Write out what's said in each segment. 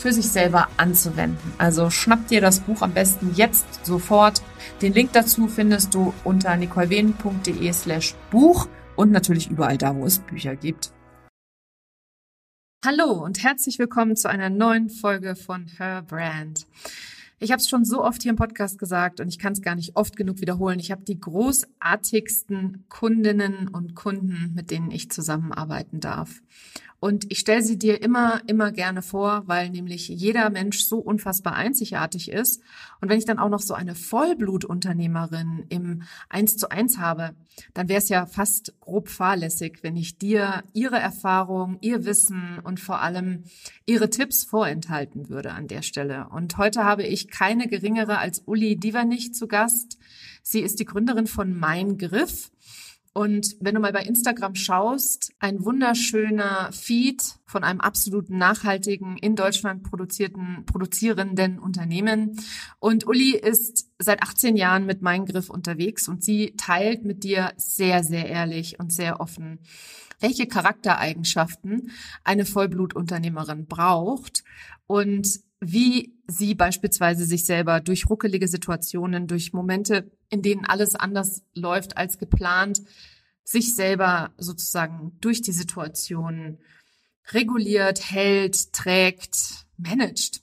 für sich selber anzuwenden. Also schnapp dir das Buch am besten jetzt sofort. Den Link dazu findest du unter nicolewehen.de slash Buch und natürlich überall da, wo es Bücher gibt. Hallo und herzlich willkommen zu einer neuen Folge von Her Brand. Ich habe es schon so oft hier im Podcast gesagt und ich kann es gar nicht oft genug wiederholen. Ich habe die großartigsten Kundinnen und Kunden, mit denen ich zusammenarbeiten darf. Und ich stelle sie dir immer, immer gerne vor, weil nämlich jeder Mensch so unfassbar einzigartig ist. Und wenn ich dann auch noch so eine Vollblutunternehmerin im Eins zu eins habe, dann wäre es ja fast grob fahrlässig, wenn ich dir ihre Erfahrung, ihr Wissen und vor allem ihre Tipps vorenthalten würde an der Stelle. Und heute habe ich keine geringere als Uli Divanich zu Gast. Sie ist die Gründerin von Mein Griff. Und wenn du mal bei Instagram schaust, ein wunderschöner Feed von einem absolut nachhaltigen, in Deutschland produzierten, produzierenden Unternehmen. Und Uli ist seit 18 Jahren mit Mein Griff unterwegs und sie teilt mit dir sehr, sehr ehrlich und sehr offen, welche Charaktereigenschaften eine Vollblutunternehmerin braucht und wie sie beispielsweise sich selber durch ruckelige Situationen, durch Momente, in denen alles anders läuft als geplant, sich selber sozusagen durch die Situation reguliert, hält, trägt, managt.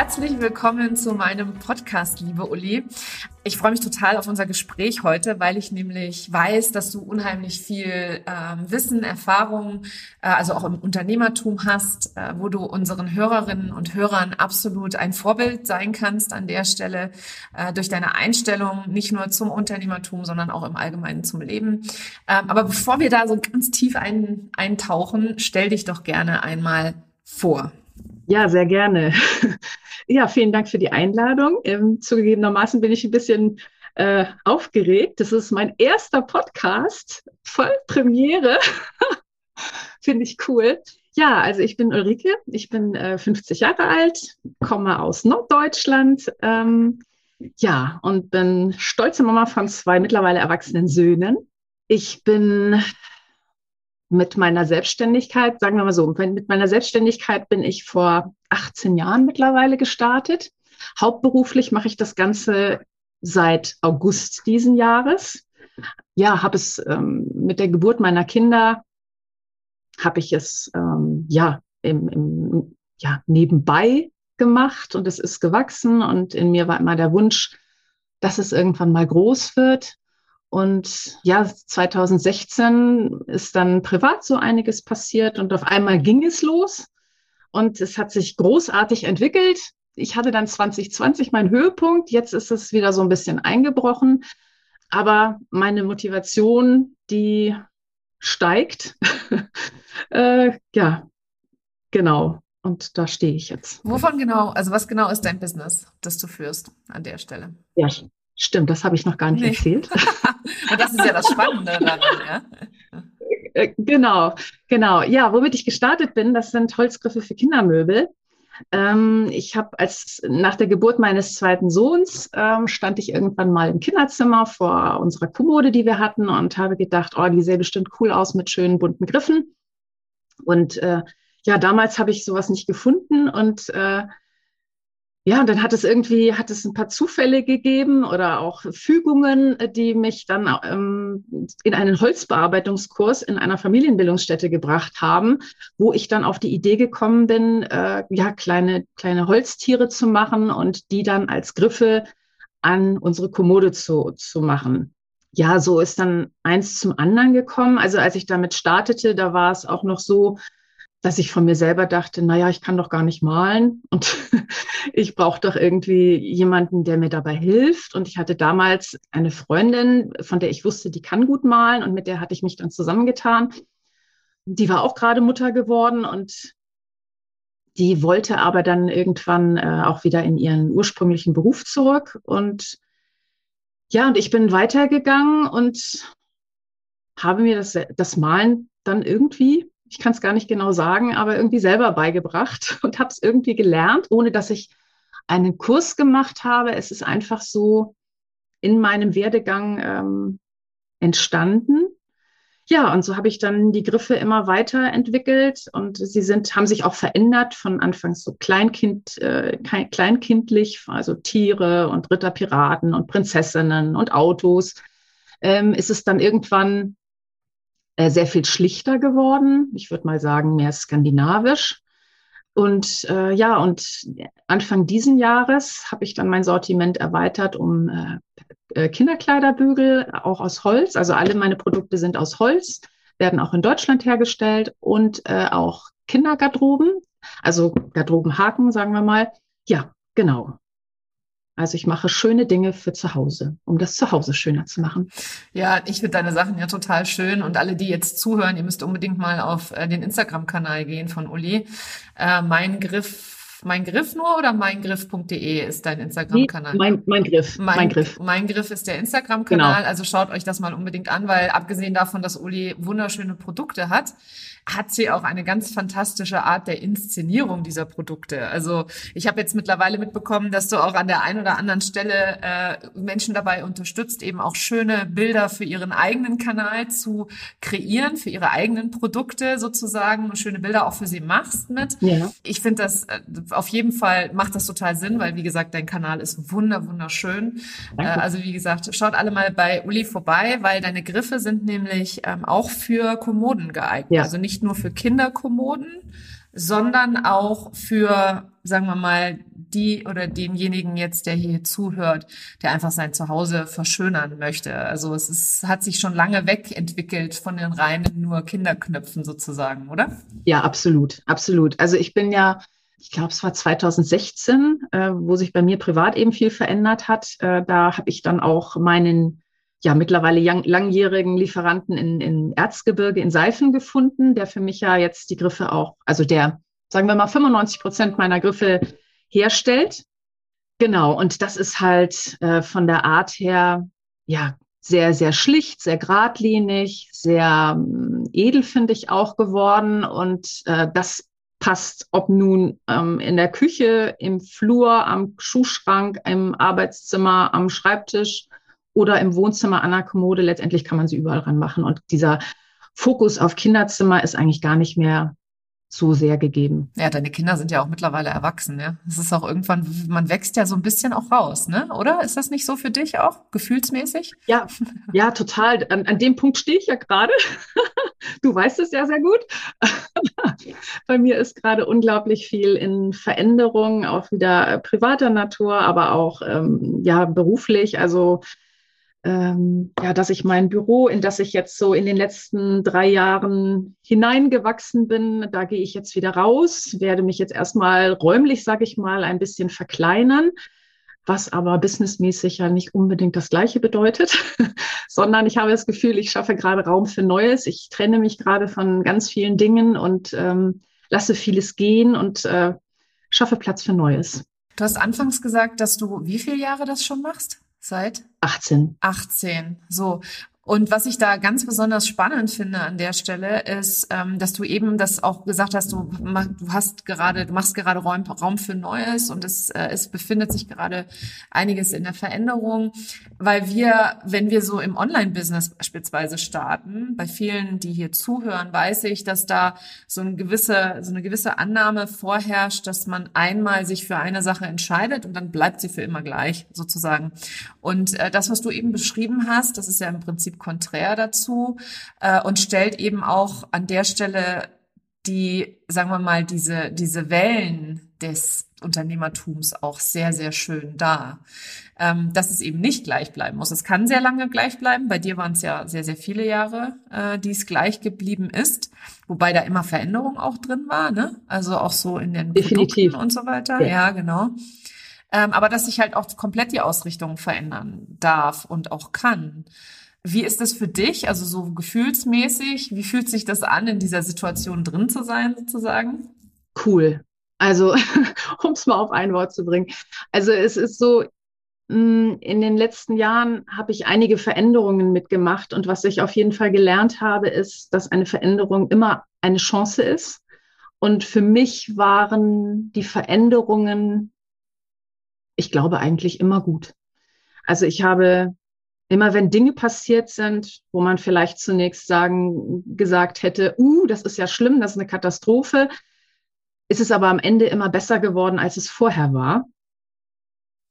Herzlich willkommen zu meinem Podcast, liebe Uli. Ich freue mich total auf unser Gespräch heute, weil ich nämlich weiß, dass du unheimlich viel ähm, Wissen, Erfahrung, äh, also auch im Unternehmertum hast, äh, wo du unseren Hörerinnen und Hörern absolut ein Vorbild sein kannst an der Stelle äh, durch deine Einstellung nicht nur zum Unternehmertum, sondern auch im Allgemeinen zum Leben. Ähm, aber bevor wir da so ganz tief ein, eintauchen, stell dich doch gerne einmal vor. Ja, sehr gerne. Ja, vielen Dank für die Einladung. Ähm, zugegebenermaßen bin ich ein bisschen äh, aufgeregt. Das ist mein erster Podcast, voll Premiere. Finde ich cool. Ja, also ich bin Ulrike, ich bin äh, 50 Jahre alt, komme aus Norddeutschland. Ähm, ja, und bin stolze Mama von zwei mittlerweile erwachsenen Söhnen. Ich bin mit meiner Selbstständigkeit, sagen wir mal so, mit meiner Selbstständigkeit bin ich vor 18 Jahren mittlerweile gestartet. Hauptberuflich mache ich das Ganze seit August diesen Jahres. Ja, habe es ähm, mit der Geburt meiner Kinder, habe ich es ähm, ja, im, im, ja nebenbei gemacht und es ist gewachsen und in mir war immer der Wunsch, dass es irgendwann mal groß wird. Und ja, 2016 ist dann privat so einiges passiert und auf einmal ging es los und es hat sich großartig entwickelt. Ich hatte dann 2020 meinen Höhepunkt, jetzt ist es wieder so ein bisschen eingebrochen, aber meine Motivation, die steigt. äh, ja, genau. Und da stehe ich jetzt. Wovon genau, also was genau ist dein Business, das du führst an der Stelle? Ja, Stimmt, das habe ich noch gar nicht nee. erzählt. Und das ist ja das Spannende daran, ja. Äh, genau, genau. Ja, womit ich gestartet bin, das sind Holzgriffe für Kindermöbel. Ähm, ich habe als nach der Geburt meines zweiten Sohns ähm, stand ich irgendwann mal im Kinderzimmer vor unserer Kommode, die wir hatten, und habe gedacht, oh, die sähe bestimmt cool aus mit schönen bunten Griffen. Und äh, ja, damals habe ich sowas nicht gefunden und äh, ja, und dann hat es irgendwie, hat es ein paar Zufälle gegeben oder auch Fügungen, die mich dann ähm, in einen Holzbearbeitungskurs in einer Familienbildungsstätte gebracht haben, wo ich dann auf die Idee gekommen bin, äh, ja, kleine, kleine Holztiere zu machen und die dann als Griffe an unsere Kommode zu, zu machen. Ja, so ist dann eins zum anderen gekommen. Also als ich damit startete, da war es auch noch so, dass ich von mir selber dachte, naja, ich kann doch gar nicht malen und ich brauche doch irgendwie jemanden, der mir dabei hilft. Und ich hatte damals eine Freundin, von der ich wusste, die kann gut malen und mit der hatte ich mich dann zusammengetan. Die war auch gerade Mutter geworden und die wollte aber dann irgendwann äh, auch wieder in ihren ursprünglichen Beruf zurück. Und ja, und ich bin weitergegangen und habe mir das, das Malen dann irgendwie ich kann es gar nicht genau sagen, aber irgendwie selber beigebracht und habe es irgendwie gelernt, ohne dass ich einen Kurs gemacht habe. Es ist einfach so in meinem Werdegang ähm, entstanden. Ja, und so habe ich dann die Griffe immer weiterentwickelt und sie sind, haben sich auch verändert von anfangs so Kleinkind, äh, kleinkindlich, also Tiere und Ritterpiraten und Prinzessinnen und Autos. Ähm, ist es dann irgendwann äh, sehr viel schlichter geworden. Ich würde mal sagen, mehr skandinavisch. Und äh, ja, und Anfang diesen Jahres habe ich dann mein Sortiment erweitert um äh, äh, Kinderkleiderbügel, auch aus Holz. Also alle meine Produkte sind aus Holz, werden auch in Deutschland hergestellt und äh, auch Kindergarderoben, also Garderobenhaken, sagen wir mal. Ja, genau. Also ich mache schöne Dinge für zu Hause, um das zu Hause schöner zu machen. Ja, ich finde deine Sachen ja total schön und alle, die jetzt zuhören, ihr müsst unbedingt mal auf äh, den Instagram-Kanal gehen von Uli. Äh, mein Griff mein Griff nur oder meingriff.de ist dein Instagram-Kanal? Mein, mein Griff. Mein, mein Griff. Mein Griff ist der Instagram-Kanal. Genau. Also schaut euch das mal unbedingt an, weil abgesehen davon, dass Uli wunderschöne Produkte hat, hat sie auch eine ganz fantastische Art der Inszenierung dieser Produkte. Also ich habe jetzt mittlerweile mitbekommen, dass du auch an der einen oder anderen Stelle äh, Menschen dabei unterstützt, eben auch schöne Bilder für ihren eigenen Kanal zu kreieren, für ihre eigenen Produkte sozusagen, schöne Bilder auch für sie machst mit. Ja. Ich finde das äh, auf jeden Fall macht das total Sinn, weil wie gesagt, dein Kanal ist wunder wunderschön. Äh, also wie gesagt, schaut alle mal bei Uli vorbei, weil deine Griffe sind nämlich ähm, auch für Kommoden geeignet. Ja. Also nicht nicht nur für Kinderkommoden, sondern auch für, sagen wir mal, die oder denjenigen jetzt, der hier zuhört, der einfach sein Zuhause verschönern möchte. Also es ist, hat sich schon lange wegentwickelt von den reinen nur Kinderknöpfen sozusagen, oder? Ja, absolut, absolut. Also ich bin ja, ich glaube, es war 2016, äh, wo sich bei mir privat eben viel verändert hat. Äh, da habe ich dann auch meinen ja mittlerweile lang, langjährigen Lieferanten in, in Erzgebirge in Seifen gefunden, der für mich ja jetzt die Griffe auch, also der, sagen wir mal, 95 Prozent meiner Griffe herstellt. Genau, und das ist halt äh, von der Art her, ja, sehr, sehr schlicht, sehr geradlinig, sehr ähm, edel, finde ich auch geworden. Und äh, das passt, ob nun ähm, in der Küche, im Flur, am Schuhschrank, im Arbeitszimmer, am Schreibtisch oder im Wohnzimmer an der Kommode. Letztendlich kann man sie überall ranmachen. Und dieser Fokus auf Kinderzimmer ist eigentlich gar nicht mehr so sehr gegeben. Ja, deine Kinder sind ja auch mittlerweile erwachsen, ja. Es ist auch irgendwann, man wächst ja so ein bisschen auch raus, ne? Oder? Ist das nicht so für dich auch, gefühlsmäßig? Ja, ja, total. An, an dem Punkt stehe ich ja gerade. Du weißt es ja sehr gut. Bei mir ist gerade unglaublich viel in Veränderung, auch wieder privater Natur, aber auch ähm, ja beruflich. Also ähm, ja, dass ich mein Büro, in das ich jetzt so in den letzten drei Jahren hineingewachsen bin, da gehe ich jetzt wieder raus, werde mich jetzt erstmal räumlich, sage ich mal, ein bisschen verkleinern, was aber businessmäßig ja nicht unbedingt das Gleiche bedeutet, sondern ich habe das Gefühl, ich schaffe gerade Raum für Neues. Ich trenne mich gerade von ganz vielen Dingen und ähm, lasse vieles gehen und äh, schaffe Platz für Neues. Du hast anfangs gesagt, dass du wie viele Jahre das schon machst? Seit? 18. 18. So. Und was ich da ganz besonders spannend finde an der Stelle ist, ähm, dass du eben das auch gesagt hast, du, hast gerade, du machst gerade Raum, Raum für Neues und es, äh, es befindet sich gerade einiges in der Veränderung, weil wir, wenn wir so im Online-Business beispielsweise starten, bei vielen, die hier zuhören, weiß ich, dass da so eine gewisse, so eine gewisse Annahme vorherrscht, dass man einmal sich für eine Sache entscheidet und dann bleibt sie für immer gleich sozusagen. Und äh, das, was du eben beschrieben hast, das ist ja im Prinzip konträr dazu äh, und stellt eben auch an der Stelle die, sagen wir mal, diese, diese Wellen des Unternehmertums auch sehr, sehr schön dar. Ähm, dass es eben nicht gleich bleiben muss. Es kann sehr lange gleich bleiben. Bei dir waren es ja sehr, sehr viele Jahre, äh, die es gleich geblieben ist. Wobei da immer Veränderung auch drin war, ne? Also auch so in den Definitiv. Produkten und so weiter. Ja, ja genau. Ähm, aber dass sich halt auch komplett die Ausrichtung verändern darf und auch kann. Wie ist das für dich, also so gefühlsmäßig? Wie fühlt sich das an, in dieser Situation drin zu sein, sozusagen? Cool. Also, um es mal auf ein Wort zu bringen. Also, es ist so, mm, in den letzten Jahren habe ich einige Veränderungen mitgemacht und was ich auf jeden Fall gelernt habe, ist, dass eine Veränderung immer eine Chance ist. Und für mich waren die Veränderungen, ich glaube, eigentlich immer gut. Also ich habe immer wenn Dinge passiert sind, wo man vielleicht zunächst sagen, gesagt hätte, uh, das ist ja schlimm, das ist eine Katastrophe, ist es aber am Ende immer besser geworden, als es vorher war.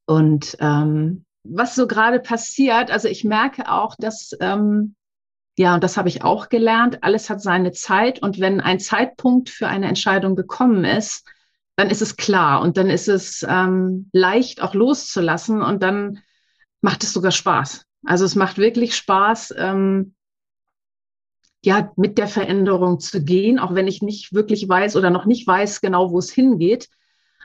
Und ähm, was so gerade passiert, also ich merke auch, dass, ähm, ja, und das habe ich auch gelernt, alles hat seine Zeit und wenn ein Zeitpunkt für eine Entscheidung gekommen ist, dann ist es klar und dann ist es ähm, leicht auch loszulassen und dann macht es sogar Spaß. Also es macht wirklich Spaß, ähm, ja, mit der Veränderung zu gehen, auch wenn ich nicht wirklich weiß oder noch nicht weiß genau, wo es hingeht.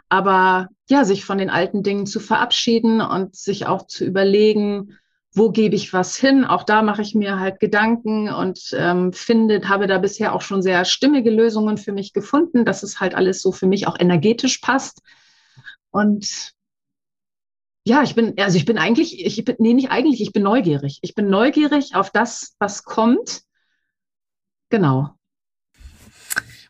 Aber ja, sich von den alten Dingen zu verabschieden und sich auch zu überlegen, wo gebe ich was hin? Auch da mache ich mir halt Gedanken und ähm, finde, habe da bisher auch schon sehr stimmige Lösungen für mich gefunden, dass es halt alles so für mich auch energetisch passt. Und ja, ich bin, also ich bin eigentlich, ich bin, nee, nicht eigentlich, ich bin neugierig. Ich bin neugierig auf das, was kommt. Genau.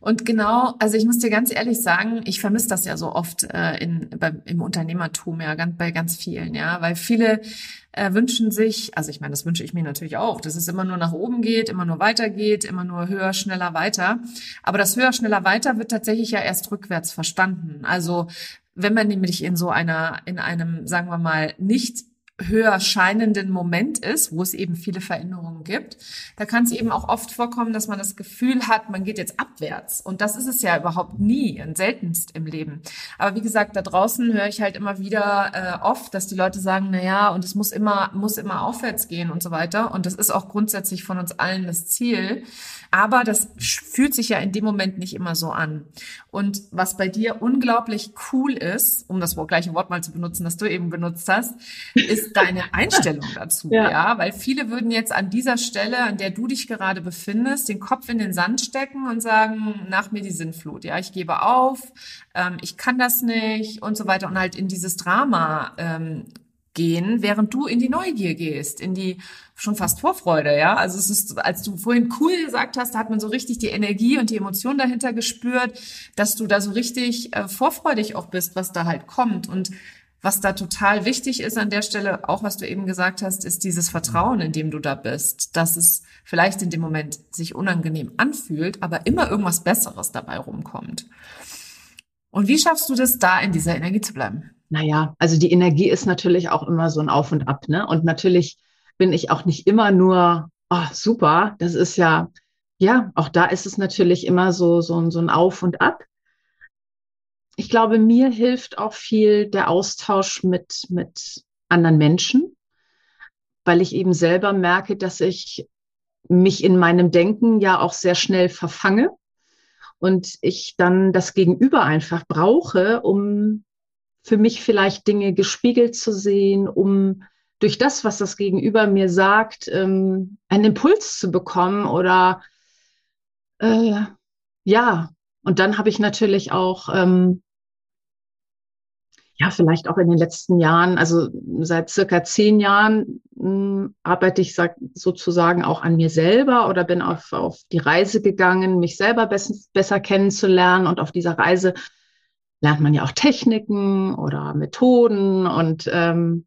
Und genau, also ich muss dir ganz ehrlich sagen, ich vermisse das ja so oft äh, in, beim, im Unternehmertum, ja, ganz, bei ganz vielen, ja, weil viele äh, wünschen sich, also ich meine, das wünsche ich mir natürlich auch, dass es immer nur nach oben geht, immer nur weitergeht, immer nur höher, schneller, weiter. Aber das höher, schneller, weiter wird tatsächlich ja erst rückwärts verstanden. Also wenn man nämlich in so einer, in einem, sagen wir mal, nicht höher scheinenden Moment ist, wo es eben viele Veränderungen gibt, da kann es eben auch oft vorkommen, dass man das Gefühl hat, man geht jetzt abwärts. Und das ist es ja überhaupt nie und seltenst im Leben. Aber wie gesagt, da draußen höre ich halt immer wieder äh, oft, dass die Leute sagen, na ja, und es muss immer, muss immer aufwärts gehen und so weiter. Und das ist auch grundsätzlich von uns allen das Ziel. Aber das fühlt sich ja in dem Moment nicht immer so an. Und was bei dir unglaublich cool ist, um das gleiche Wort mal zu benutzen, das du eben benutzt hast, ist deine Einstellung dazu. ja. ja, weil viele würden jetzt an dieser Stelle, an der du dich gerade befindest, den Kopf in den Sand stecken und sagen, nach mir die Sinnflut. Ja, ich gebe auf, ähm, ich kann das nicht und so weiter und halt in dieses Drama ähm, gehen, während du in die Neugier gehst, in die schon fast Vorfreude, ja. Also es ist, als du vorhin cool gesagt hast, da hat man so richtig die Energie und die Emotion dahinter gespürt, dass du da so richtig äh, vorfreudig auch bist, was da halt kommt. Und was da total wichtig ist an der Stelle, auch was du eben gesagt hast, ist dieses Vertrauen, in dem du da bist, dass es vielleicht in dem Moment sich unangenehm anfühlt, aber immer irgendwas Besseres dabei rumkommt. Und wie schaffst du das da in dieser Energie zu bleiben? naja, also die Energie ist natürlich auch immer so ein Auf und Ab, ne? Und natürlich bin ich auch nicht immer nur, oh, super, das ist ja, ja, auch da ist es natürlich immer so, so, so ein Auf und Ab. Ich glaube, mir hilft auch viel der Austausch mit, mit anderen Menschen, weil ich eben selber merke, dass ich mich in meinem Denken ja auch sehr schnell verfange und ich dann das Gegenüber einfach brauche, um für mich vielleicht Dinge gespiegelt zu sehen, um durch das, was das Gegenüber mir sagt, ähm, einen Impuls zu bekommen oder äh, ja, und dann habe ich natürlich auch ähm, ja, vielleicht auch in den letzten Jahren, also seit circa zehn Jahren mh, hm, arbeite ich sozusagen auch an mir selber oder bin auf, auf die Reise gegangen, mich selber bess besser kennenzulernen. Und auf dieser Reise lernt man ja auch Techniken oder Methoden und ähm,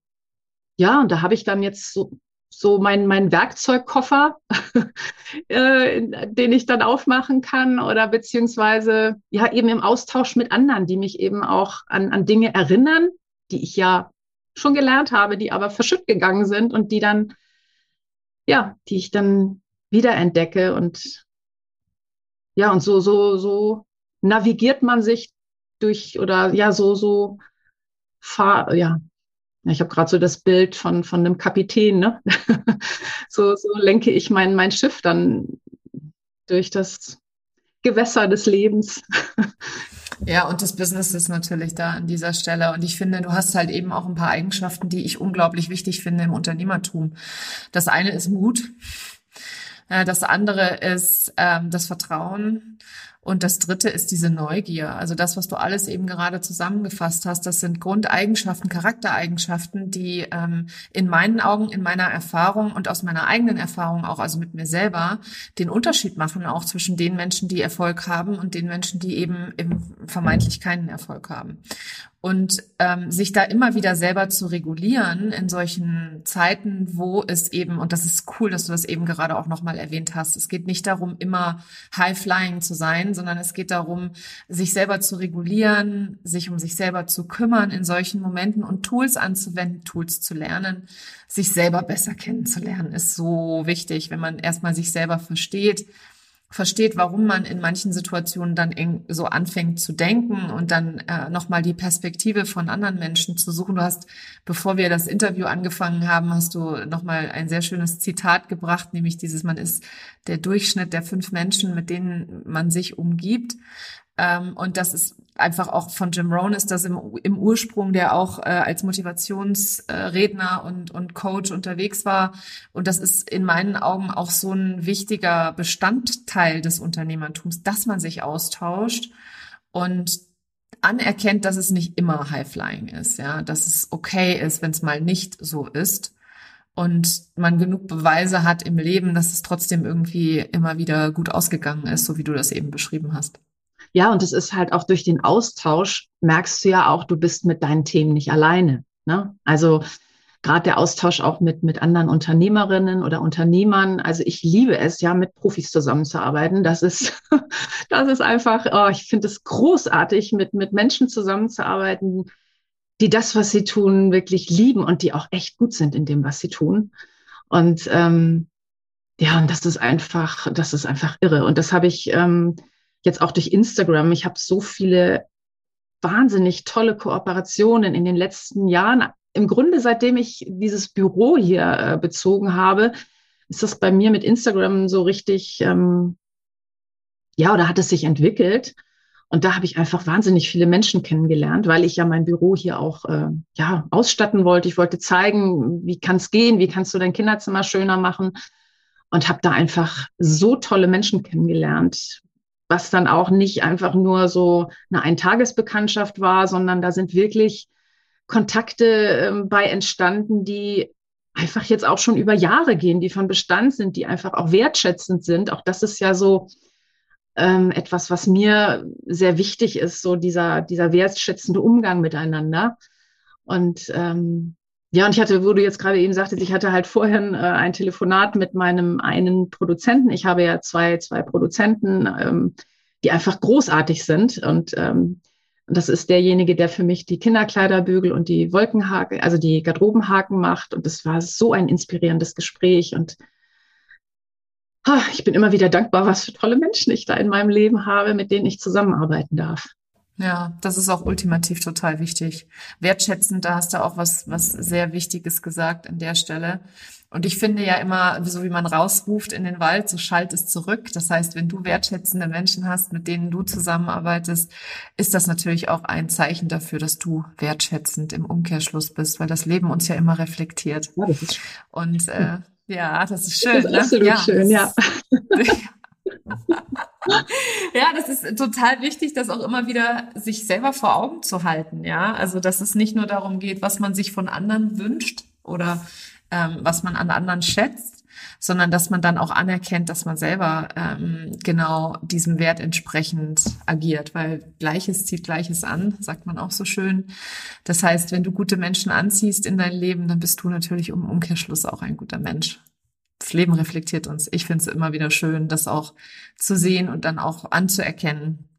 ja, und da habe ich dann jetzt so, so mein, mein Werkzeugkoffer, äh, den ich dann aufmachen kann oder beziehungsweise ja eben im Austausch mit anderen, die mich eben auch an, an Dinge erinnern, die ich ja schon gelernt habe, die aber verschütt gegangen sind und die dann, ja, die ich dann wiederentdecke und ja, und so, so, so navigiert man sich durch oder ja, so, so fahr, ja. Ich habe gerade so das Bild von, von einem Kapitän, ne? so, so lenke ich mein, mein Schiff dann durch das Gewässer des Lebens. Ja, und das Business ist natürlich da an dieser Stelle. Und ich finde, du hast halt eben auch ein paar Eigenschaften, die ich unglaublich wichtig finde im Unternehmertum. Das eine ist Mut. Äh, das andere ist ähm, das Vertrauen. Und das dritte ist diese Neugier. Also das, was du alles eben gerade zusammengefasst hast, das sind Grundeigenschaften, Charaktereigenschaften, die ähm, in meinen Augen, in meiner Erfahrung und aus meiner eigenen Erfahrung auch, also mit mir selber, den Unterschied machen, auch zwischen den Menschen, die Erfolg haben und den Menschen, die eben, eben vermeintlich keinen Erfolg haben. Und ähm, sich da immer wieder selber zu regulieren in solchen Zeiten, wo es eben, und das ist cool, dass du das eben gerade auch nochmal erwähnt hast, es geht nicht darum, immer high-flying zu sein, sondern es geht darum, sich selber zu regulieren, sich um sich selber zu kümmern in solchen Momenten und Tools anzuwenden, Tools zu lernen, sich selber besser kennenzulernen, ist so wichtig, wenn man erstmal sich selber versteht versteht, warum man in manchen Situationen dann so anfängt zu denken und dann äh, nochmal die Perspektive von anderen Menschen zu suchen. Du hast, bevor wir das Interview angefangen haben, hast du nochmal ein sehr schönes Zitat gebracht, nämlich dieses, man ist der Durchschnitt der fünf Menschen, mit denen man sich umgibt. Ähm, und das ist einfach auch von Jim Rohn ist das im, im Ursprung, der auch äh, als Motivationsredner äh, und, und Coach unterwegs war. Und das ist in meinen Augen auch so ein wichtiger Bestandteil des Unternehmertums, dass man sich austauscht und anerkennt, dass es nicht immer High-Flying ist, ja, dass es okay ist, wenn es mal nicht so ist und man genug Beweise hat im Leben, dass es trotzdem irgendwie immer wieder gut ausgegangen ist, so wie du das eben beschrieben hast. Ja, und es ist halt auch durch den Austausch merkst du ja auch, du bist mit deinen Themen nicht alleine. Ne? Also gerade der Austausch auch mit, mit anderen Unternehmerinnen oder Unternehmern. Also ich liebe es, ja, mit Profis zusammenzuarbeiten. Das ist, das ist einfach, oh, ich finde es großartig, mit, mit Menschen zusammenzuarbeiten, die das, was sie tun, wirklich lieben und die auch echt gut sind in dem, was sie tun. Und ähm, ja, und das ist einfach, das ist einfach irre. Und das habe ich ähm, jetzt auch durch Instagram. Ich habe so viele wahnsinnig tolle Kooperationen in den letzten Jahren. Im Grunde, seitdem ich dieses Büro hier äh, bezogen habe, ist das bei mir mit Instagram so richtig, ähm, ja, oder hat es sich entwickelt. Und da habe ich einfach wahnsinnig viele Menschen kennengelernt, weil ich ja mein Büro hier auch äh, ja, ausstatten wollte. Ich wollte zeigen, wie kann es gehen, wie kannst du dein Kinderzimmer schöner machen. Und habe da einfach so tolle Menschen kennengelernt, was dann auch nicht einfach nur so eine Eintagesbekanntschaft war, sondern da sind wirklich Kontakte äh, bei entstanden, die einfach jetzt auch schon über Jahre gehen, die von Bestand sind, die einfach auch wertschätzend sind. Auch das ist ja so ähm, etwas, was mir sehr wichtig ist, so dieser, dieser wertschätzende Umgang miteinander. Und ähm, ja, und ich hatte, wo du jetzt gerade eben sagtest, ich hatte halt vorhin äh, ein Telefonat mit meinem einen Produzenten. Ich habe ja zwei, zwei Produzenten, ähm, die einfach großartig sind. Und ähm, das ist derjenige, der für mich die Kinderkleiderbügel und die Wolkenhaken, also die Garderobenhaken macht. Und das war so ein inspirierendes Gespräch. Und ich bin immer wieder dankbar, was für tolle Menschen ich da in meinem Leben habe, mit denen ich zusammenarbeiten darf. Ja, das ist auch ultimativ total wichtig. Wertschätzend, da hast du auch was, was sehr Wichtiges gesagt an der Stelle. Und ich finde ja immer, so wie man rausruft in den Wald, so schallt es zurück. Das heißt, wenn du wertschätzende Menschen hast, mit denen du zusammenarbeitest, ist das natürlich auch ein Zeichen dafür, dass du wertschätzend im Umkehrschluss bist, weil das Leben uns ja immer reflektiert. Ja, Und äh, ja, das ist schön. Das ist ne? absolut ja, schön, ja. Ja, das ist total wichtig, das auch immer wieder sich selber vor Augen zu halten. Ja, also dass es nicht nur darum geht, was man sich von anderen wünscht oder ähm, was man an anderen schätzt, sondern dass man dann auch anerkennt, dass man selber ähm, genau diesem Wert entsprechend agiert, weil Gleiches zieht Gleiches an, sagt man auch so schön. Das heißt, wenn du gute Menschen anziehst in dein Leben, dann bist du natürlich im Umkehrschluss auch ein guter Mensch. Das Leben reflektiert uns. Ich finde es immer wieder schön, das auch zu sehen und dann auch anzuerkennen,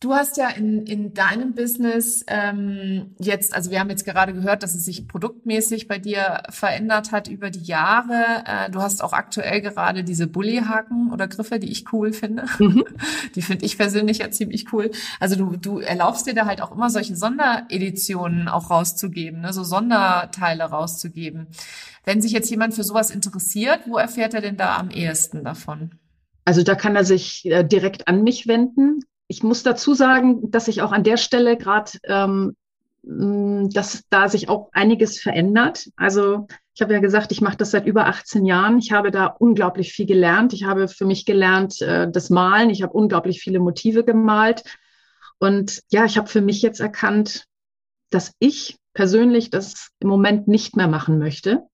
Du hast ja in, in deinem Business ähm, jetzt, also wir haben jetzt gerade gehört, dass es sich produktmäßig bei dir verändert hat über die Jahre. Äh, du hast auch aktuell gerade diese Bullyhaken oder Griffe, die ich cool finde. Mhm. Die finde ich persönlich ja ziemlich cool. Also du, du erlaubst dir da halt auch immer solche Sondereditionen auch rauszugeben, ne? so Sonderteile rauszugeben. Wenn sich jetzt jemand für sowas interessiert, wo erfährt er denn da am ehesten davon? Also da kann er sich äh, direkt an mich wenden ich muss dazu sagen, dass sich auch an der Stelle gerade, ähm, dass da sich auch einiges verändert. Also ich habe ja gesagt, ich mache das seit über 18 Jahren. Ich habe da unglaublich viel gelernt. Ich habe für mich gelernt, äh, das Malen. Ich habe unglaublich viele Motive gemalt. Und ja, ich habe für mich jetzt erkannt, dass ich persönlich das im Moment nicht mehr machen möchte.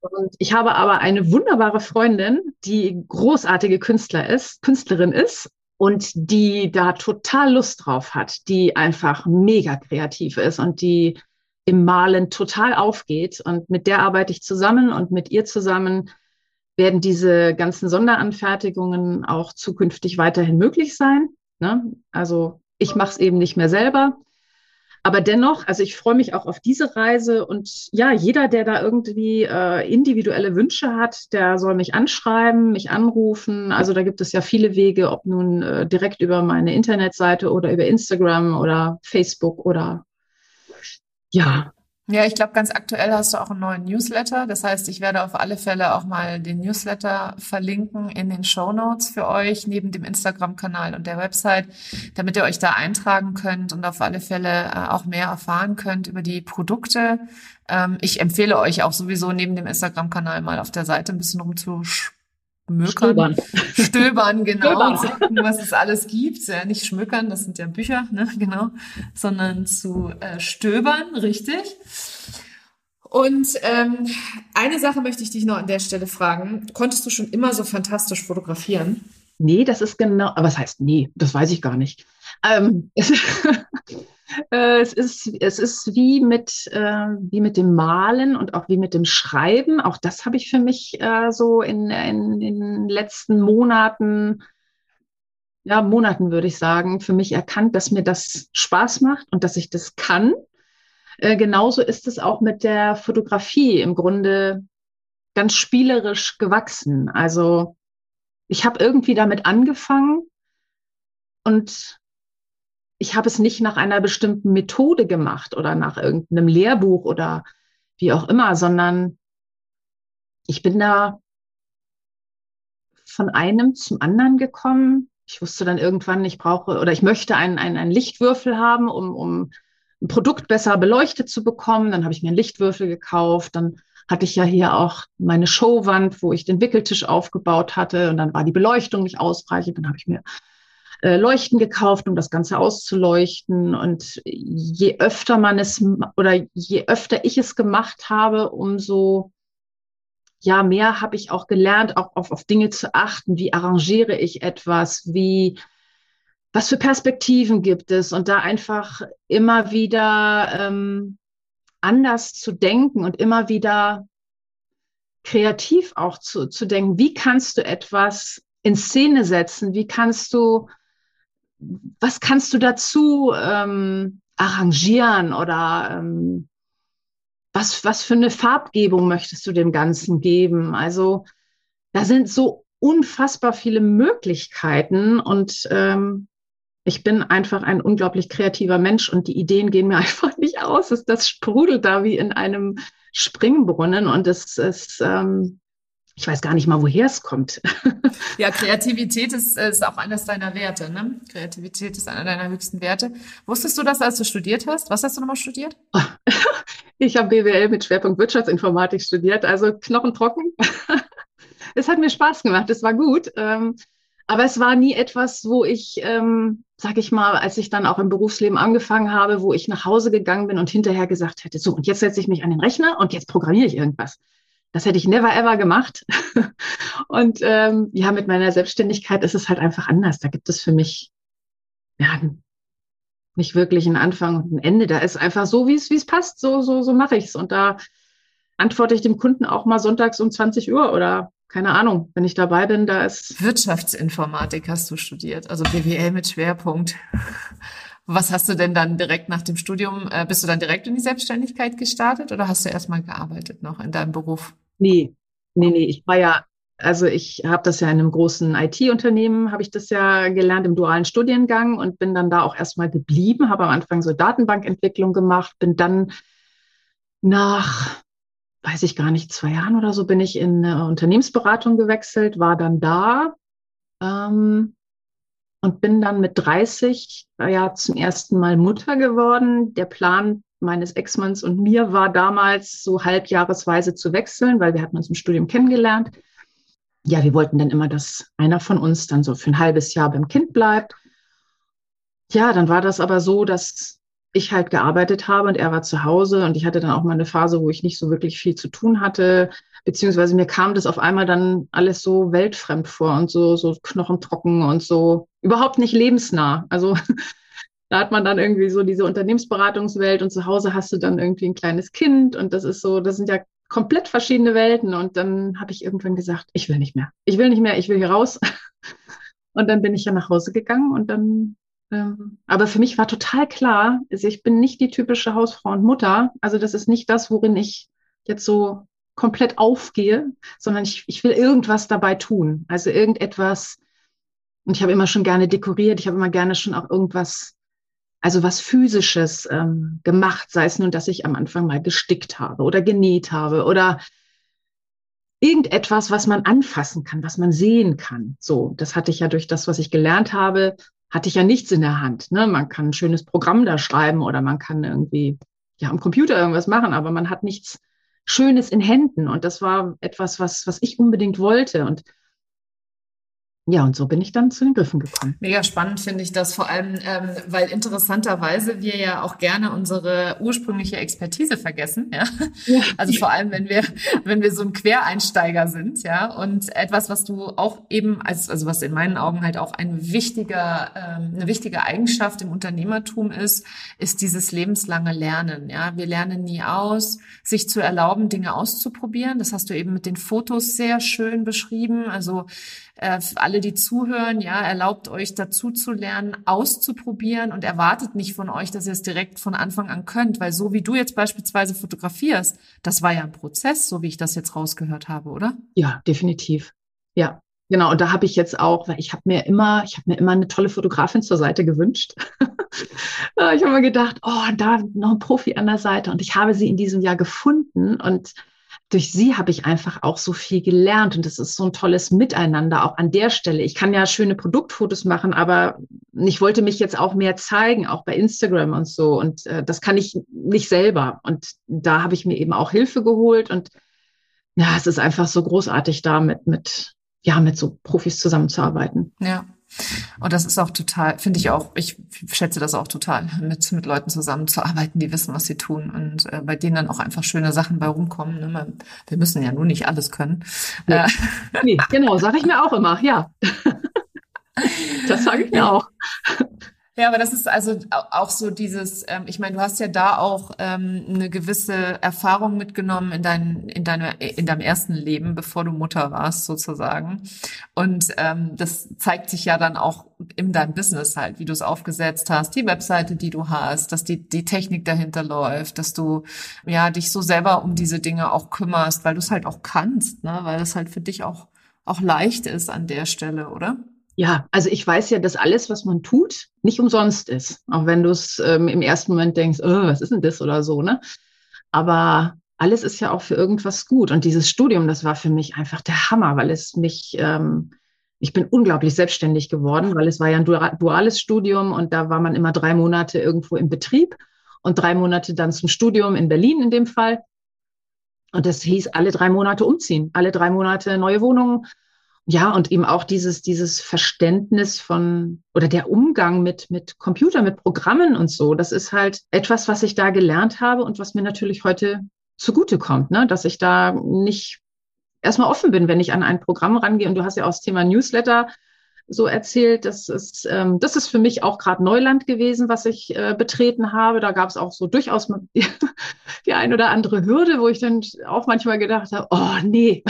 Und ich habe aber eine wunderbare Freundin, die großartige Künstler ist, Künstlerin ist und die da total Lust drauf hat, die einfach mega kreativ ist und die im Malen total aufgeht. Und mit der arbeite ich zusammen und mit ihr zusammen werden diese ganzen Sonderanfertigungen auch zukünftig weiterhin möglich sein. Ne? Also ich mache es eben nicht mehr selber, aber dennoch, also ich freue mich auch auf diese Reise und ja, jeder, der da irgendwie äh, individuelle Wünsche hat, der soll mich anschreiben, mich anrufen. Also da gibt es ja viele Wege, ob nun äh, direkt über meine Internetseite oder über Instagram oder Facebook oder ja, Ja, ich glaube, ganz aktuell hast du auch einen neuen Newsletter. Das heißt, ich werde auf alle Fälle auch mal den Newsletter verlinken in den Show Notes für euch, neben dem Instagram-Kanal und der Website, damit ihr euch da eintragen könnt und auf alle Fälle äh, auch mehr erfahren könnt über die Produkte. Ähm, ich empfehle euch auch sowieso neben dem Instagram-Kanal mal auf der Seite ein bisschen rumzusch Mökern, stöbern, stöbern genau, stöbern. gucken, was es alles gibt. Ja, nicht schmückern, das sind ja Bücher, ne, genau, sondern zu äh, stöbern, richtig. Und ähm, eine Sache möchte ich dich noch an der Stelle fragen. Konntest du schon immer so fantastisch fotografieren? Nee, das ist genau, aber was heißt nee, das weiß ich gar nicht. Ähm, äh, es, ist, es ist wie mit, äh, wie mit dem Malen und auch wie mit dem Schreiben. Auch das habe ich für mich äh, so in, in, in den letzten Monaten, ja, Monaten würde ich sagen, für mich erkannt, dass mir das Spaß macht und dass ich das kann. Äh, genauso ist es auch mit der Fotografie im Grunde ganz spielerisch gewachsen. Also ich habe irgendwie damit angefangen und ich habe es nicht nach einer bestimmten Methode gemacht oder nach irgendeinem Lehrbuch oder wie auch immer, sondern ich bin da von einem zum anderen gekommen. Ich wusste dann irgendwann, ich brauche oder ich möchte einen, einen, einen Lichtwürfel haben, um, um ein Produkt besser beleuchtet zu bekommen. Dann habe ich mir einen Lichtwürfel gekauft. Dann hatte ich ja hier auch meine Showwand, wo ich den Wickeltisch aufgebaut hatte. Und dann war die Beleuchtung nicht ausreichend. Dann habe ich mir äh, Leuchten gekauft, um das Ganze auszuleuchten. Und je öfter man es oder je öfter ich es gemacht habe, umso ja, mehr habe ich auch gelernt, auch auf, auf Dinge zu achten. Wie arrangiere ich etwas? Wie, was für Perspektiven gibt es? Und da einfach immer wieder ähm, anders zu denken und immer wieder kreativ auch zu, zu denken. Wie kannst du etwas in Szene setzen? Wie kannst du was kannst du dazu ähm, arrangieren oder ähm, was, was für eine Farbgebung möchtest du dem Ganzen geben? Also da sind so unfassbar viele Möglichkeiten und ähm, ich bin einfach ein unglaublich kreativer Mensch und die Ideen gehen mir einfach nicht aus. Das, sprudelt da wie in einem Springbrunnen und es ist, ähm, ich weiß gar nicht mal, woher es kommt. ja, Kreativität ist, ist auch eines deiner Werte. Ne? Kreativität ist einer deiner höchsten Werte. Wusstest du das, als du studiert hast? Was hast du nochmal studiert? Ich habe BWL mit Schwerpunkt Wirtschaftsinformatik studiert, also knochentrocken. es hat mir Spaß gemacht, es war gut. Ähm, aber es war nie etwas, wo ich, ähm, sag ich mal, als ich dann auch im Berufsleben angefangen habe, wo ich nach Hause gegangen bin und hinterher gesagt hätte, so, und jetzt setze ich mich an den Rechner und jetzt programmiere ich irgendwas. Das hätte ich never ever gemacht. Und ähm, ja, mit meiner Selbstständigkeit ist es halt einfach anders. Da gibt es für mich ja nicht wirklich einen Anfang und ein Ende. Da ist einfach so, wie es wie es passt. So so so mache ich's. Und da antworte ich dem Kunden auch mal sonntags um 20 Uhr oder keine Ahnung, wenn ich dabei bin, da ist Wirtschaftsinformatik hast du studiert, also BWL mit Schwerpunkt. Was hast du denn dann direkt nach dem Studium, äh, bist du dann direkt in die Selbstständigkeit gestartet oder hast du erstmal gearbeitet noch in deinem Beruf? Nee, nee, nee. Ich war ja, also ich habe das ja in einem großen IT-Unternehmen, habe ich das ja gelernt im dualen Studiengang und bin dann da auch erstmal geblieben, habe am Anfang so Datenbankentwicklung gemacht, bin dann nach, weiß ich gar nicht, zwei Jahren oder so bin ich in eine Unternehmensberatung gewechselt, war dann da ähm, und bin dann mit 30 ja zum ersten Mal Mutter geworden. Der Plan meines Ex-Manns und mir war damals so halbjahresweise zu wechseln, weil wir hatten uns im Studium kennengelernt. Ja, wir wollten dann immer, dass einer von uns dann so für ein halbes Jahr beim Kind bleibt. Ja, dann war das aber so, dass ich halt gearbeitet habe und er war zu Hause und ich hatte dann auch mal eine Phase, wo ich nicht so wirklich viel zu tun hatte, beziehungsweise mir kam das auf einmal dann alles so weltfremd vor und so, so knochentrocken und so überhaupt nicht lebensnah. Also da hat man dann irgendwie so diese Unternehmensberatungswelt und zu Hause hast du dann irgendwie ein kleines Kind und das ist so, das sind ja komplett verschiedene Welten. Und dann habe ich irgendwann gesagt, ich will nicht mehr. Ich will nicht mehr, ich will hier raus. Und dann bin ich ja nach Hause gegangen und dann, ähm, aber für mich war total klar, also ich bin nicht die typische Hausfrau und Mutter. Also das ist nicht das, worin ich jetzt so komplett aufgehe, sondern ich, ich will irgendwas dabei tun. Also irgendetwas, und ich habe immer schon gerne dekoriert, ich habe immer gerne schon auch irgendwas also was physisches ähm, gemacht, sei es nun, dass ich am Anfang mal gestickt habe oder genäht habe oder irgendetwas, was man anfassen kann, was man sehen kann. So, das hatte ich ja durch das, was ich gelernt habe, hatte ich ja nichts in der Hand. Ne? Man kann ein schönes Programm da schreiben oder man kann irgendwie ja am Computer irgendwas machen, aber man hat nichts Schönes in Händen. Und das war etwas, was, was ich unbedingt wollte. Und ja, und so bin ich dann zu den Griffen gekommen. Mega spannend finde ich das, vor allem, ähm, weil interessanterweise wir ja auch gerne unsere ursprüngliche Expertise vergessen. Ja? ja? Also vor allem, wenn wir, wenn wir so ein Quereinsteiger sind, ja, und etwas, was du auch eben als, also was in meinen Augen halt auch ein wichtiger, ähm, eine wichtige Eigenschaft im Unternehmertum ist, ist dieses lebenslange Lernen. Ja, wir lernen nie aus, sich zu erlauben, Dinge auszuprobieren. Das hast du eben mit den Fotos sehr schön beschrieben. Also äh, für alle, die zuhören, ja, erlaubt euch dazu zu lernen, auszuprobieren und erwartet nicht von euch, dass ihr es direkt von Anfang an könnt, weil so wie du jetzt beispielsweise fotografierst, das war ja ein Prozess, so wie ich das jetzt rausgehört habe, oder? Ja, definitiv. Ja, Genau, und da habe ich jetzt auch, weil ich habe mir immer, ich habe mir immer eine tolle Fotografin zur Seite gewünscht. ich habe mir gedacht, oh, da noch ein Profi an der Seite. Und ich habe sie in diesem Jahr gefunden und durch sie habe ich einfach auch so viel gelernt und es ist so ein tolles Miteinander auch an der Stelle. Ich kann ja schöne Produktfotos machen, aber ich wollte mich jetzt auch mehr zeigen, auch bei Instagram und so und äh, das kann ich nicht selber und da habe ich mir eben auch Hilfe geholt und ja, es ist einfach so großartig da mit mit ja mit so Profis zusammenzuarbeiten. Ja. Und das ist auch total, finde ich auch, ich schätze das auch total, mit, mit Leuten zusammenzuarbeiten, die wissen, was sie tun und äh, bei denen dann auch einfach schöne Sachen bei rumkommen. Ne? Wir müssen ja nur nicht alles können. Nee, äh. nee genau, sage ich mir auch immer, ja. das sage ich mir auch. Ja, aber das ist also auch so dieses, ähm, ich meine, du hast ja da auch ähm, eine gewisse Erfahrung mitgenommen in, dein, in, deine, in deinem ersten Leben, bevor du Mutter warst, sozusagen. Und ähm, das zeigt sich ja dann auch in deinem Business halt, wie du es aufgesetzt hast, die Webseite, die du hast, dass die, die Technik dahinter läuft, dass du ja dich so selber um diese Dinge auch kümmerst, weil du es halt auch kannst, ne? weil das halt für dich auch, auch leicht ist an der Stelle, oder? Ja, also ich weiß ja, dass alles, was man tut, nicht umsonst ist. Auch wenn du es ähm, im ersten Moment denkst, oh, was ist denn das oder so, ne? Aber alles ist ja auch für irgendwas gut. Und dieses Studium, das war für mich einfach der Hammer, weil es mich, ähm, ich bin unglaublich selbstständig geworden, weil es war ja ein duales Studium und da war man immer drei Monate irgendwo im Betrieb und drei Monate dann zum Studium in Berlin in dem Fall. Und das hieß alle drei Monate umziehen, alle drei Monate neue Wohnungen, ja, und eben auch dieses, dieses Verständnis von oder der Umgang mit, mit Computer, mit Programmen und so. Das ist halt etwas, was ich da gelernt habe und was mir natürlich heute zugutekommt, ne? dass ich da nicht erstmal offen bin, wenn ich an ein Programm rangehe. Und du hast ja auch das Thema Newsletter so erzählt. Das ist, ähm, das ist für mich auch gerade Neuland gewesen, was ich äh, betreten habe. Da gab es auch so durchaus die, die ein oder andere Hürde, wo ich dann auch manchmal gedacht habe, oh nee.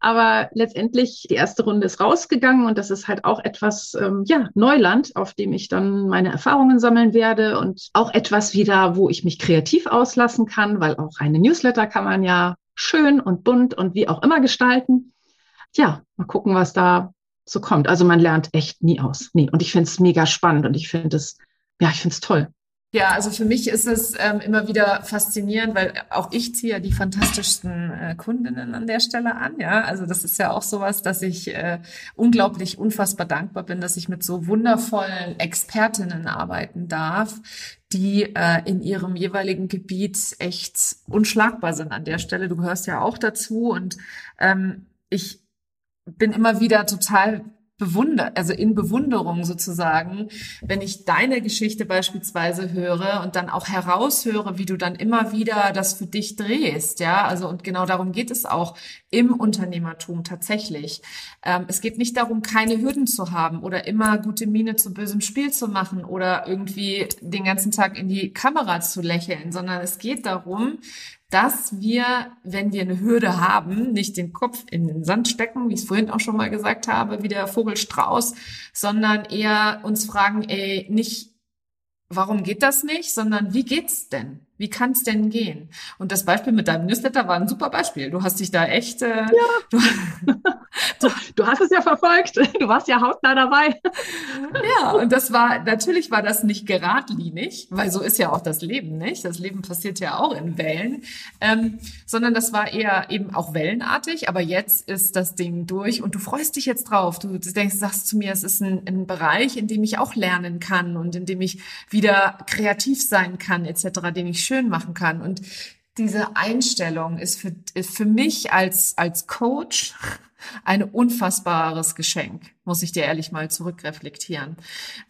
Aber letztendlich, die erste Runde ist rausgegangen und das ist halt auch etwas, ähm, ja, Neuland, auf dem ich dann meine Erfahrungen sammeln werde und auch etwas wieder, wo ich mich kreativ auslassen kann, weil auch eine Newsletter kann man ja schön und bunt und wie auch immer gestalten. Ja, mal gucken, was da so kommt. Also man lernt echt nie aus. Nee. Und ich finde es mega spannend und ich finde es, ja, ich finde es toll. Ja, also für mich ist es ähm, immer wieder faszinierend, weil auch ich ziehe ja die fantastischsten äh, Kundinnen an der Stelle an. Ja, also das ist ja auch sowas, dass ich äh, unglaublich unfassbar dankbar bin, dass ich mit so wundervollen Expertinnen arbeiten darf, die äh, in ihrem jeweiligen Gebiet echt unschlagbar sind an der Stelle. Du gehörst ja auch dazu und ähm, ich bin immer wieder total bewunder, also in Bewunderung sozusagen, wenn ich deine Geschichte beispielsweise höre und dann auch heraushöre, wie du dann immer wieder das für dich drehst, ja, also und genau darum geht es auch im Unternehmertum tatsächlich. Ähm, es geht nicht darum, keine Hürden zu haben oder immer gute Miene zu bösem Spiel zu machen oder irgendwie den ganzen Tag in die Kamera zu lächeln, sondern es geht darum, dass wir, wenn wir eine Hürde haben, nicht den Kopf in den Sand stecken, wie ich es vorhin auch schon mal gesagt habe, wie der Vogelstrauß, sondern eher uns fragen, ey, nicht, warum geht das nicht, sondern wie geht's denn? Wie kann es denn gehen? Und das Beispiel mit deinem Newsletter war ein super Beispiel. Du hast dich da echt. Äh, ja. Du, du, du, hast es ja verfolgt. Du warst ja hautnah dabei. Ja, und das war natürlich war das nicht geradlinig, weil so ist ja auch das Leben nicht. Das Leben passiert ja auch in Wellen, ähm, sondern das war eher eben auch wellenartig. Aber jetzt ist das Ding durch und du freust dich jetzt drauf. Du, denkst, sagst zu mir, es ist ein, ein Bereich, in dem ich auch lernen kann und in dem ich wieder kreativ sein kann etc., den ich schön machen kann. Und diese Einstellung ist für, ist für mich als, als Coach ein unfassbares Geschenk, muss ich dir ehrlich mal zurückreflektieren.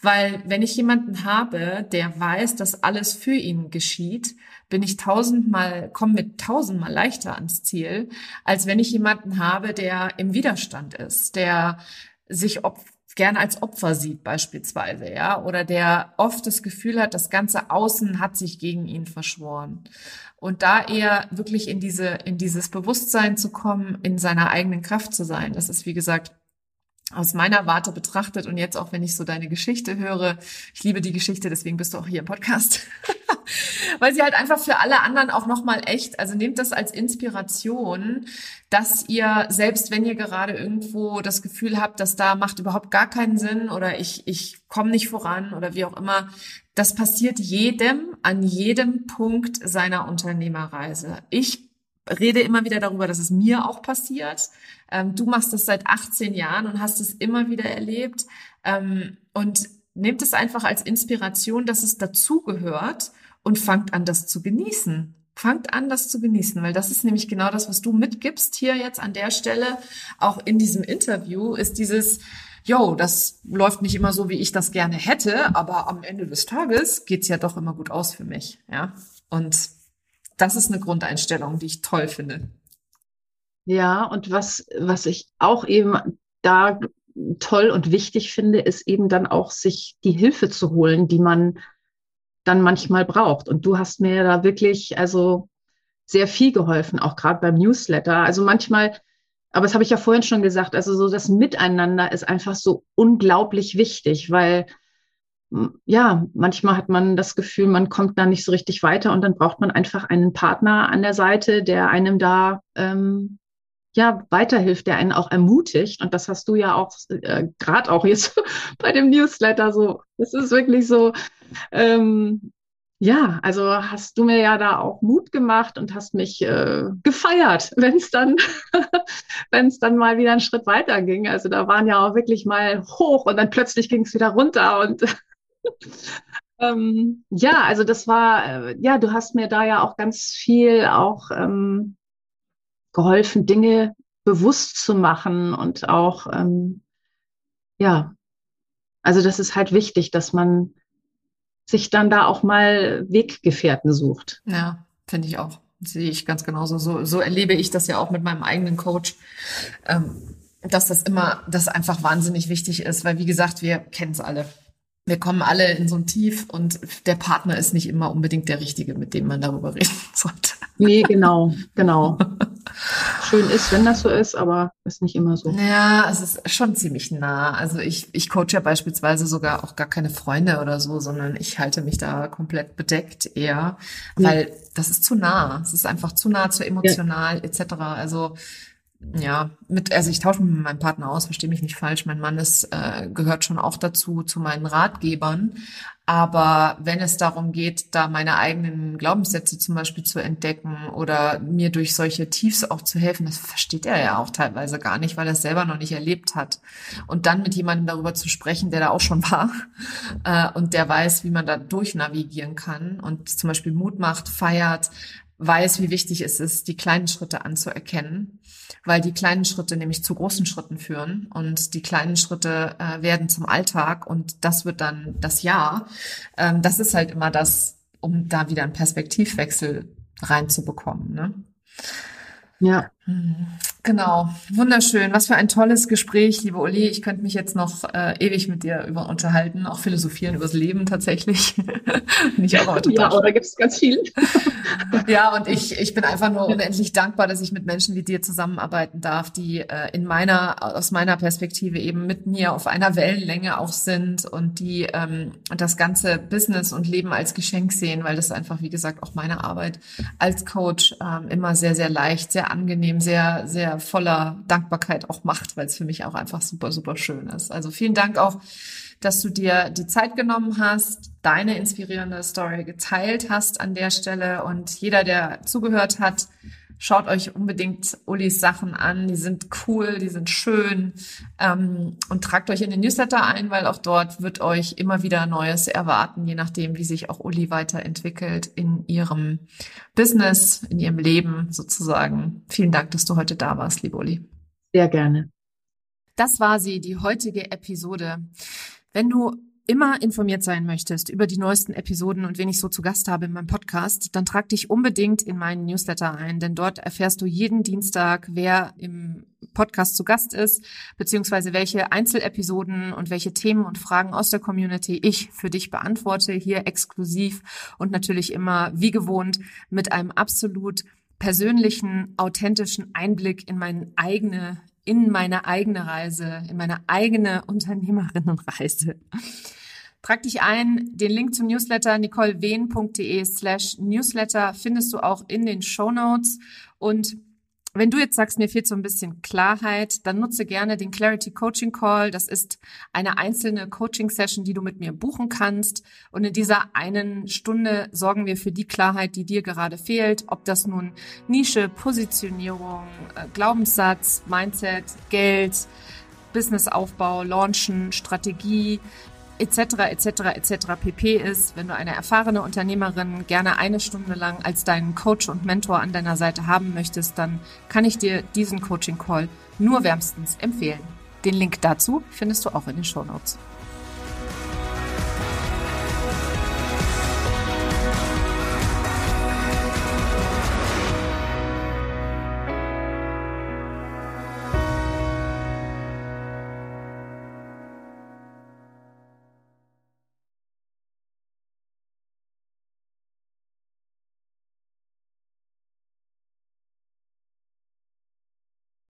Weil wenn ich jemanden habe, der weiß, dass alles für ihn geschieht, bin ich tausendmal, komme mit tausendmal leichter ans Ziel, als wenn ich jemanden habe, der im Widerstand ist, der sich opfert gern als Opfer sieht beispielsweise, ja, oder der oft das Gefühl hat, das ganze Außen hat sich gegen ihn verschworen. Und da eher wirklich in diese, in dieses Bewusstsein zu kommen, in seiner eigenen Kraft zu sein. Das ist, wie gesagt, aus meiner Warte betrachtet und jetzt auch, wenn ich so deine Geschichte höre, ich liebe die Geschichte, deswegen bist du auch hier im Podcast, weil sie halt einfach für alle anderen auch nochmal echt, also nehmt das als Inspiration, dass ihr, selbst wenn ihr gerade irgendwo das Gefühl habt, dass da macht überhaupt gar keinen Sinn oder ich, ich komme nicht voran oder wie auch immer, das passiert jedem an jedem Punkt seiner Unternehmerreise. Ich rede immer wieder darüber, dass es mir auch passiert. Ähm, du machst das seit 18 Jahren und hast es immer wieder erlebt. Ähm, und nehmt es einfach als Inspiration, dass es dazugehört und fangt an, das zu genießen. Fangt an, das zu genießen, weil das ist nämlich genau das, was du mitgibst hier jetzt an der Stelle, auch in diesem Interview, ist dieses, yo, das läuft nicht immer so, wie ich das gerne hätte, aber am Ende des Tages geht's ja doch immer gut aus für mich, ja. Und das ist eine Grundeinstellung, die ich toll finde. Ja, und was, was ich auch eben da toll und wichtig finde, ist eben dann auch sich die Hilfe zu holen, die man dann manchmal braucht. Und du hast mir da wirklich, also sehr viel geholfen, auch gerade beim Newsletter. Also manchmal, aber das habe ich ja vorhin schon gesagt, also so das Miteinander ist einfach so unglaublich wichtig, weil ja, manchmal hat man das Gefühl, man kommt da nicht so richtig weiter und dann braucht man einfach einen Partner an der Seite, der einem da ähm, ja weiterhilft, der einen auch ermutigt. Und das hast du ja auch äh, gerade auch jetzt bei dem Newsletter so. Es ist wirklich so. Ähm, ja, also hast du mir ja da auch Mut gemacht und hast mich äh, gefeiert, wenn es dann, wenn es dann mal wieder einen Schritt weiter ging. Also da waren ja auch wirklich mal hoch und dann plötzlich ging es wieder runter und ähm, ja, also das war, äh, ja, du hast mir da ja auch ganz viel auch ähm, geholfen, Dinge bewusst zu machen und auch, ähm, ja, also das ist halt wichtig, dass man sich dann da auch mal Weggefährten sucht. Ja, finde ich auch. sehe ich ganz genauso. So, so erlebe ich das ja auch mit meinem eigenen Coach. Ähm, dass das immer, das einfach wahnsinnig wichtig ist, weil wie gesagt, wir kennen es alle wir kommen alle in so ein Tief und der Partner ist nicht immer unbedingt der Richtige, mit dem man darüber reden sollte. Nee, genau, genau. Schön ist, wenn das so ist, aber ist nicht immer so. Ja, es ist schon ziemlich nah. Also ich, ich coache ja beispielsweise sogar auch gar keine Freunde oder so, sondern ich halte mich da komplett bedeckt eher, weil ja. das ist zu nah. Es ist einfach zu nah, zu emotional ja. etc. Also ja, mit, also ich tausche mich mit meinem Partner aus, verstehe mich nicht falsch. Mein Mann ist, äh, gehört schon auch dazu, zu meinen Ratgebern. Aber wenn es darum geht, da meine eigenen Glaubenssätze zum Beispiel zu entdecken oder mir durch solche Tiefs auch zu helfen, das versteht er ja auch teilweise gar nicht, weil er es selber noch nicht erlebt hat. Und dann mit jemandem darüber zu sprechen, der da auch schon war äh, und der weiß, wie man da durchnavigieren kann und zum Beispiel Mut macht, feiert, weiß, wie wichtig es ist, die kleinen Schritte anzuerkennen, weil die kleinen Schritte nämlich zu großen Schritten führen und die kleinen Schritte äh, werden zum Alltag und das wird dann das Jahr. Ähm, das ist halt immer das, um da wieder einen Perspektivwechsel reinzubekommen. Ne? Ja. Hm. Genau, wunderschön. Was für ein tolles Gespräch, liebe Uli. Ich könnte mich jetzt noch äh, ewig mit dir über unterhalten, auch philosophieren übers Leben tatsächlich. Nicht auch total ja, da gibt es ganz viel. Ja, und ich, ich bin einfach nur unendlich dankbar, dass ich mit Menschen wie dir zusammenarbeiten darf, die äh, in meiner, aus meiner Perspektive eben mit mir auf einer Wellenlänge auch sind und die ähm, das ganze Business und Leben als Geschenk sehen, weil das einfach, wie gesagt, auch meine Arbeit als Coach ähm, immer sehr, sehr leicht, sehr angenehm, sehr, sehr voller Dankbarkeit auch macht, weil es für mich auch einfach super, super schön ist. Also vielen Dank auch, dass du dir die Zeit genommen hast, deine inspirierende Story geteilt hast an der Stelle und jeder, der zugehört hat, Schaut euch unbedingt Ulis Sachen an. Die sind cool, die sind schön. Ähm, und tragt euch in den Newsletter ein, weil auch dort wird euch immer wieder Neues erwarten, je nachdem, wie sich auch Uli weiterentwickelt in ihrem Business, in ihrem Leben sozusagen. Vielen Dank, dass du heute da warst, liebe Uli. Sehr gerne. Das war sie, die heutige Episode. Wenn du immer informiert sein möchtest über die neuesten Episoden und wen ich so zu Gast habe in meinem Podcast, dann trag dich unbedingt in meinen Newsletter ein, denn dort erfährst du jeden Dienstag, wer im Podcast zu Gast ist, beziehungsweise welche Einzelepisoden und welche Themen und Fragen aus der Community ich für dich beantworte, hier exklusiv und natürlich immer wie gewohnt mit einem absolut persönlichen, authentischen Einblick in meine eigene in meine eigene Reise, in meine eigene Unternehmerinnenreise. Trag dich ein. Den Link zum Newsletter nicolewehn.de slash Newsletter findest du auch in den Show Notes. Und wenn du jetzt sagst, mir fehlt so ein bisschen Klarheit, dann nutze gerne den Clarity Coaching Call. Das ist eine einzelne Coaching Session, die du mit mir buchen kannst. Und in dieser einen Stunde sorgen wir für die Klarheit, die dir gerade fehlt. Ob das nun Nische, Positionierung, äh, Glaubenssatz, Mindset, Geld, Businessaufbau, Launchen, Strategie, etc. etc. etc. pp ist, wenn du eine erfahrene Unternehmerin gerne eine Stunde lang als deinen Coach und Mentor an deiner Seite haben möchtest, dann kann ich dir diesen Coaching Call nur wärmstens empfehlen. Den Link dazu findest du auch in den Show Notes.